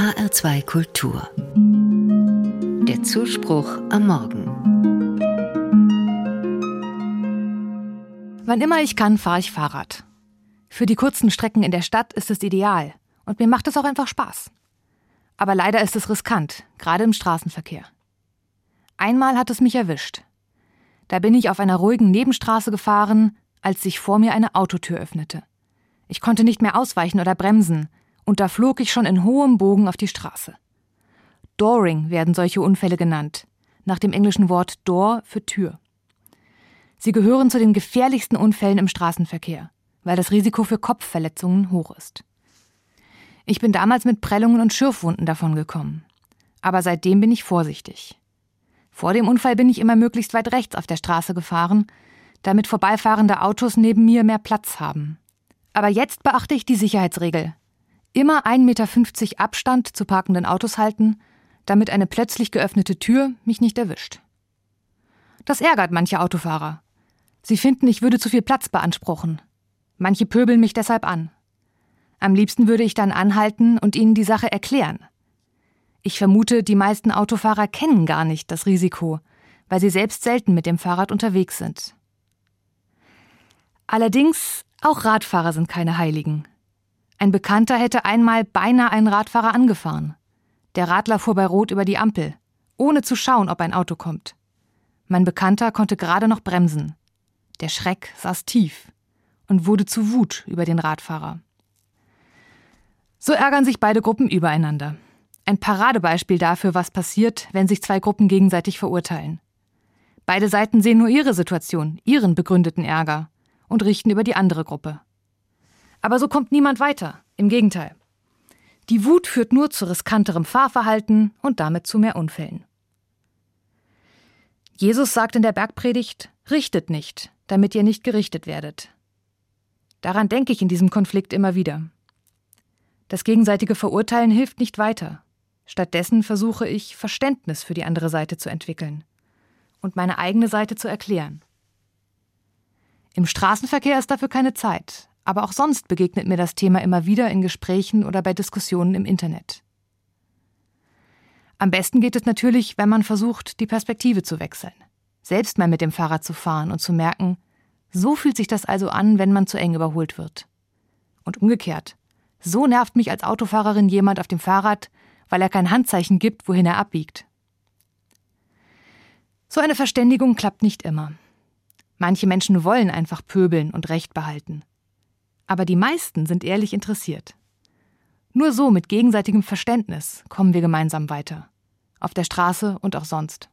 HR2 Kultur. Der Zuspruch am Morgen. Wann immer ich kann, fahre ich Fahrrad. Für die kurzen Strecken in der Stadt ist es ideal und mir macht es auch einfach Spaß. Aber leider ist es riskant, gerade im Straßenverkehr. Einmal hat es mich erwischt. Da bin ich auf einer ruhigen Nebenstraße gefahren, als sich vor mir eine Autotür öffnete. Ich konnte nicht mehr ausweichen oder bremsen, und da flog ich schon in hohem Bogen auf die Straße. Dooring werden solche Unfälle genannt, nach dem englischen Wort door für Tür. Sie gehören zu den gefährlichsten Unfällen im Straßenverkehr, weil das Risiko für Kopfverletzungen hoch ist. Ich bin damals mit Prellungen und Schürfwunden davongekommen. Aber seitdem bin ich vorsichtig. Vor dem Unfall bin ich immer möglichst weit rechts auf der Straße gefahren, damit vorbeifahrende Autos neben mir mehr Platz haben. Aber jetzt beachte ich die Sicherheitsregel. Immer 1,50 Meter Abstand zu parkenden Autos halten, damit eine plötzlich geöffnete Tür mich nicht erwischt. Das ärgert manche Autofahrer. Sie finden, ich würde zu viel Platz beanspruchen. Manche pöbeln mich deshalb an. Am liebsten würde ich dann anhalten und ihnen die Sache erklären. Ich vermute, die meisten Autofahrer kennen gar nicht das Risiko, weil sie selbst selten mit dem Fahrrad unterwegs sind. Allerdings auch Radfahrer sind keine Heiligen. Ein Bekannter hätte einmal beinahe einen Radfahrer angefahren. Der Radler fuhr bei Rot über die Ampel, ohne zu schauen, ob ein Auto kommt. Mein Bekannter konnte gerade noch bremsen. Der Schreck saß tief und wurde zu Wut über den Radfahrer. So ärgern sich beide Gruppen übereinander. Ein Paradebeispiel dafür, was passiert, wenn sich zwei Gruppen gegenseitig verurteilen. Beide Seiten sehen nur ihre Situation, ihren begründeten Ärger und richten über die andere Gruppe. Aber so kommt niemand weiter, im Gegenteil. Die Wut führt nur zu riskanterem Fahrverhalten und damit zu mehr Unfällen. Jesus sagt in der Bergpredigt, richtet nicht, damit ihr nicht gerichtet werdet. Daran denke ich in diesem Konflikt immer wieder. Das gegenseitige Verurteilen hilft nicht weiter. Stattdessen versuche ich, Verständnis für die andere Seite zu entwickeln und meine eigene Seite zu erklären. Im Straßenverkehr ist dafür keine Zeit, aber auch sonst begegnet mir das Thema immer wieder in Gesprächen oder bei Diskussionen im Internet. Am besten geht es natürlich, wenn man versucht, die Perspektive zu wechseln, selbst mal mit dem Fahrrad zu fahren und zu merken, so fühlt sich das also an, wenn man zu eng überholt wird. Und umgekehrt, so nervt mich als Autofahrerin jemand auf dem Fahrrad, weil er kein Handzeichen gibt, wohin er abbiegt. So eine Verständigung klappt nicht immer. Manche Menschen wollen einfach pöbeln und Recht behalten. Aber die meisten sind ehrlich interessiert. Nur so mit gegenseitigem Verständnis kommen wir gemeinsam weiter. Auf der Straße und auch sonst.